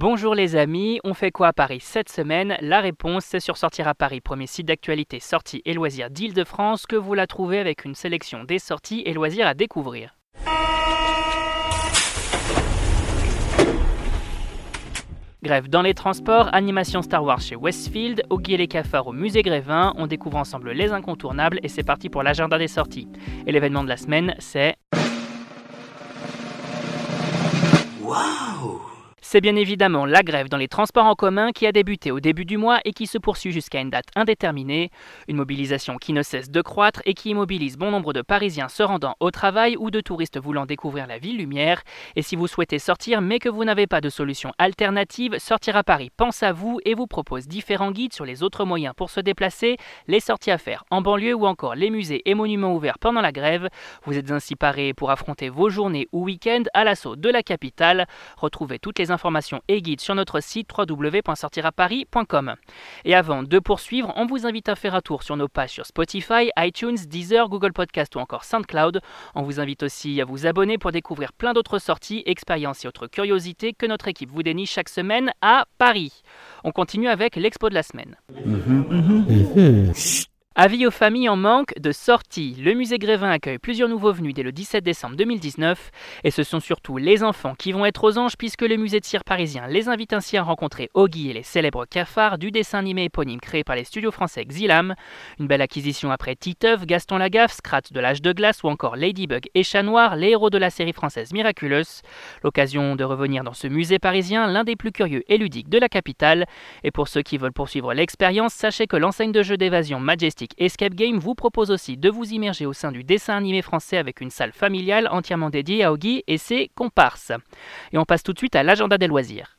Bonjour les amis, on fait quoi à Paris cette semaine? La réponse c'est sur Sortir à Paris, premier site d'actualité sorties et loisirs d'Île-de-France que vous la trouvez avec une sélection des sorties et loisirs à découvrir. Grève dans les transports, animation Star Wars chez Westfield, Oggy et les cafards au musée Grévin, on découvre ensemble les incontournables et c'est parti pour l'agenda des sorties. Et l'événement de la semaine c'est... C'est bien évidemment la grève dans les transports en commun qui a débuté au début du mois et qui se poursuit jusqu'à une date indéterminée. Une mobilisation qui ne cesse de croître et qui immobilise bon nombre de Parisiens se rendant au travail ou de touristes voulant découvrir la ville lumière. Et si vous souhaitez sortir mais que vous n'avez pas de solution alternative, Sortir à Paris pense à vous et vous propose différents guides sur les autres moyens pour se déplacer, les sorties à faire en banlieue ou encore les musées et monuments ouverts pendant la grève. Vous êtes ainsi parés pour affronter vos journées ou week-ends à l'assaut de la capitale. Retrouvez toutes les informations informations et guides sur notre site www.sortiraparis.com. Et avant de poursuivre, on vous invite à faire un tour sur nos pages sur Spotify, iTunes, Deezer, Google Podcast ou encore SoundCloud. On vous invite aussi à vous abonner pour découvrir plein d'autres sorties, expériences et autres curiosités que notre équipe vous dénie chaque semaine à Paris. On continue avec l'expo de la semaine. Avis aux familles en manque de sortie. Le musée Grévin accueille plusieurs nouveaux venus dès le 17 décembre 2019 et ce sont surtout les enfants qui vont être aux anges puisque le musée de cire parisien les invite ainsi à rencontrer Oggy et les célèbres cafards du dessin animé éponyme créé par les studios français Xilam. Une belle acquisition après Titeuf, Gaston Lagaffe, Scrat de l'âge de glace ou encore Ladybug et Chat Noir, les héros de la série française Miraculous. L'occasion de revenir dans ce musée parisien, l'un des plus curieux et ludiques de la capitale. Et pour ceux qui veulent poursuivre l'expérience, sachez que l'enseigne de jeux d'évasion Majestic Escape Game vous propose aussi de vous immerger au sein du dessin animé français avec une salle familiale entièrement dédiée à Oggy et ses comparses. Et on passe tout de suite à l'agenda des loisirs.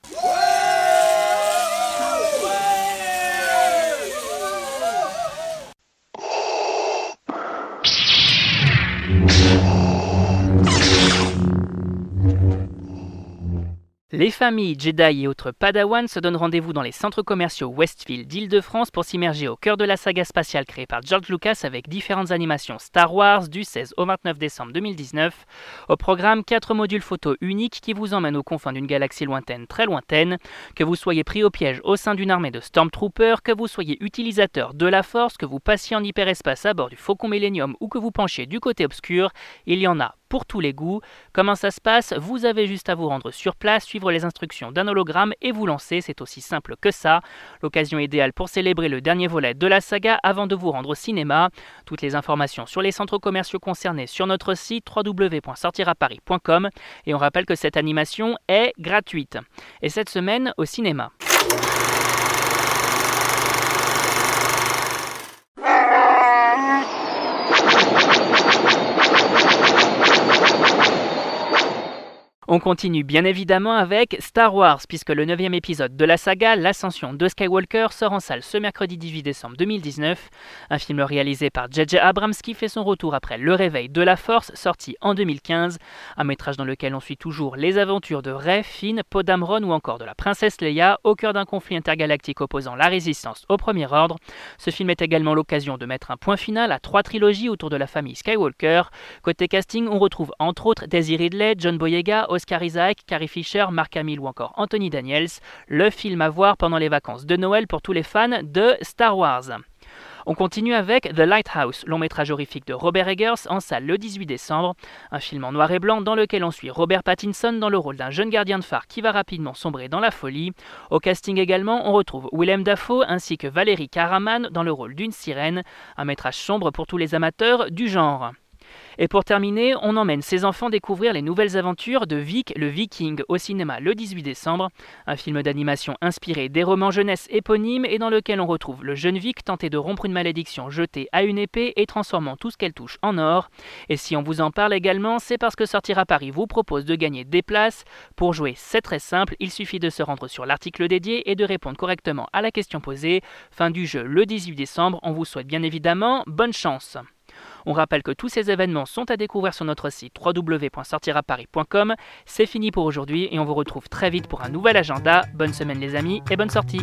Les familles Jedi et autres Padawan se donnent rendez-vous dans les centres commerciaux Westfield d'Île-de-France pour s'immerger au cœur de la saga spatiale créée par George Lucas avec différentes animations Star Wars du 16 au 29 décembre 2019. Au programme, 4 modules photo uniques qui vous emmènent aux confins d'une galaxie lointaine très lointaine. Que vous soyez pris au piège au sein d'une armée de Stormtroopers, que vous soyez utilisateur de la Force, que vous passiez en hyperespace à bord du Faucon Millennium ou que vous penchiez du côté obscur, il y en a pour tous les goûts. Comment ça se passe? Vous avez juste à vous rendre sur place, suivre les instructions d'un hologramme et vous lancer, c'est aussi simple que ça. L'occasion idéale pour célébrer le dernier volet de la saga avant de vous rendre au cinéma. Toutes les informations sur les centres commerciaux concernés sur notre site www.sortiraparis.com et on rappelle que cette animation est gratuite. Et cette semaine au cinéma. On continue bien évidemment avec Star Wars, puisque le 9 épisode de la saga, L'Ascension de Skywalker, sort en salle ce mercredi 18 décembre 2019. Un film réalisé par J.J. Abrams qui fait son retour après Le Réveil de la Force, sorti en 2015. Un métrage dans lequel on suit toujours les aventures de Rey, Finn, Poe Dameron ou encore de la princesse Leia au cœur d'un conflit intergalactique opposant la résistance au Premier Ordre. Ce film est également l'occasion de mettre un point final à trois trilogies autour de la famille Skywalker. Côté casting, on retrouve entre autres Daisy Ridley, John Boyega, Oscar Isaac, Carrie Fisher, Mark Hamill ou encore Anthony Daniels, le film à voir pendant les vacances de Noël pour tous les fans de Star Wars. On continue avec The Lighthouse, long métrage horrifique de Robert Eggers en salle le 18 décembre, un film en noir et blanc dans lequel on suit Robert Pattinson dans le rôle d'un jeune gardien de phare qui va rapidement sombrer dans la folie. Au casting également, on retrouve Willem Dafoe ainsi que Valérie Karaman dans le rôle d'une sirène, un métrage sombre pour tous les amateurs du genre. Et pour terminer, on emmène ses enfants découvrir les nouvelles aventures de Vic le Viking au cinéma le 18 décembre, un film d'animation inspiré des romans jeunesse éponymes et dans lequel on retrouve le jeune Vic tenté de rompre une malédiction jetée à une épée et transformant tout ce qu'elle touche en or. Et si on vous en parle également, c'est parce que Sortir à Paris vous propose de gagner des places. Pour jouer, c'est très simple, il suffit de se rendre sur l'article dédié et de répondre correctement à la question posée. Fin du jeu le 18 décembre, on vous souhaite bien évidemment bonne chance. On rappelle que tous ces événements sont à découvrir sur notre site www.sortiraparis.com. C'est fini pour aujourd'hui et on vous retrouve très vite pour un nouvel agenda. Bonne semaine les amis et bonne sortie